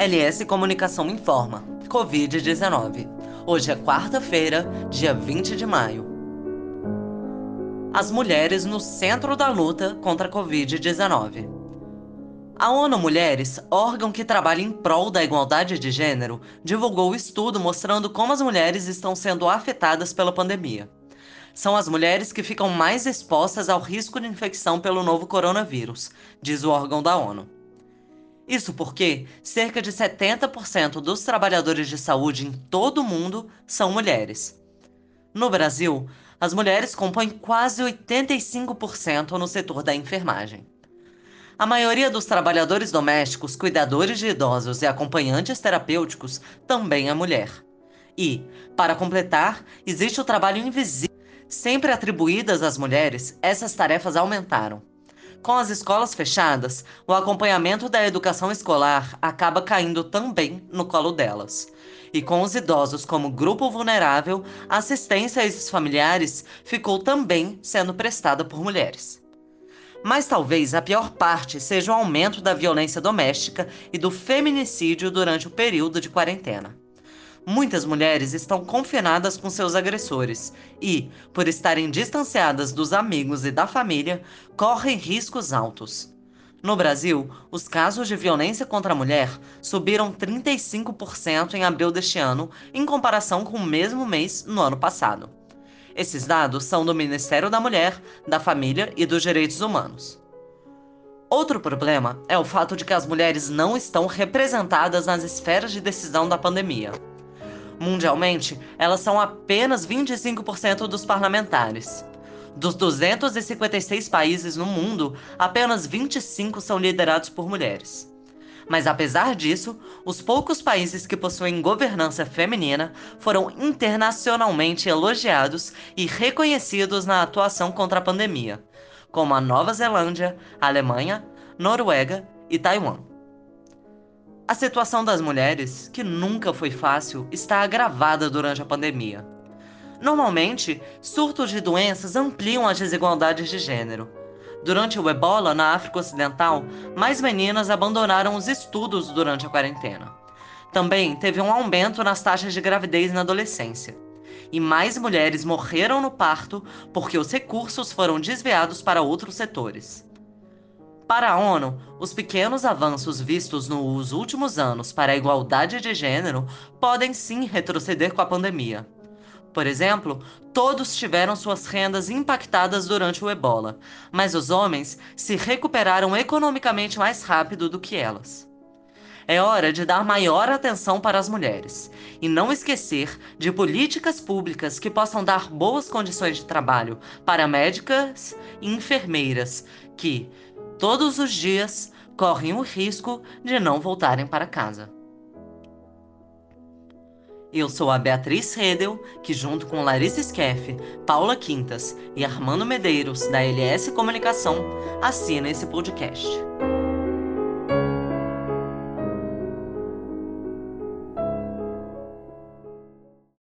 LS Comunicação informa: Covid-19. Hoje é quarta-feira, dia 20 de maio. As mulheres no centro da luta contra a Covid-19. A ONU Mulheres, órgão que trabalha em prol da igualdade de gênero, divulgou o estudo mostrando como as mulheres estão sendo afetadas pela pandemia. São as mulheres que ficam mais expostas ao risco de infecção pelo novo coronavírus, diz o órgão da ONU. Isso porque cerca de 70% dos trabalhadores de saúde em todo o mundo são mulheres. No Brasil, as mulheres compõem quase 85% no setor da enfermagem. A maioria dos trabalhadores domésticos, cuidadores de idosos e acompanhantes terapêuticos também é mulher. E, para completar, existe o trabalho invisível. Sempre atribuídas às mulheres, essas tarefas aumentaram. Com as escolas fechadas, o acompanhamento da educação escolar acaba caindo também no colo delas. E com os idosos como grupo vulnerável, a assistência a esses familiares ficou também sendo prestada por mulheres. Mas talvez a pior parte seja o aumento da violência doméstica e do feminicídio durante o período de quarentena. Muitas mulheres estão confinadas com seus agressores e, por estarem distanciadas dos amigos e da família, correm riscos altos. No Brasil, os casos de violência contra a mulher subiram 35% em abril deste ano, em comparação com o mesmo mês no ano passado. Esses dados são do Ministério da Mulher, da Família e dos Direitos Humanos. Outro problema é o fato de que as mulheres não estão representadas nas esferas de decisão da pandemia. Mundialmente, elas são apenas 25% dos parlamentares. Dos 256 países no mundo, apenas 25 são liderados por mulheres. Mas apesar disso, os poucos países que possuem governança feminina foram internacionalmente elogiados e reconhecidos na atuação contra a pandemia, como a Nova Zelândia, Alemanha, Noruega e Taiwan. A situação das mulheres, que nunca foi fácil, está agravada durante a pandemia. Normalmente, surtos de doenças ampliam as desigualdades de gênero. Durante o ebola na África Ocidental, mais meninas abandonaram os estudos durante a quarentena. Também teve um aumento nas taxas de gravidez na adolescência. E mais mulheres morreram no parto porque os recursos foram desviados para outros setores. Para a ONU, os pequenos avanços vistos nos últimos anos para a igualdade de gênero podem sim retroceder com a pandemia. Por exemplo, todos tiveram suas rendas impactadas durante o ebola, mas os homens se recuperaram economicamente mais rápido do que elas. É hora de dar maior atenção para as mulheres e não esquecer de políticas públicas que possam dar boas condições de trabalho para médicas e enfermeiras que, todos os dias correm o risco de não voltarem para casa. Eu sou a Beatriz Redel, que junto com Larissa Skeff, Paula Quintas e Armando Medeiros, da LS Comunicação, assina esse podcast.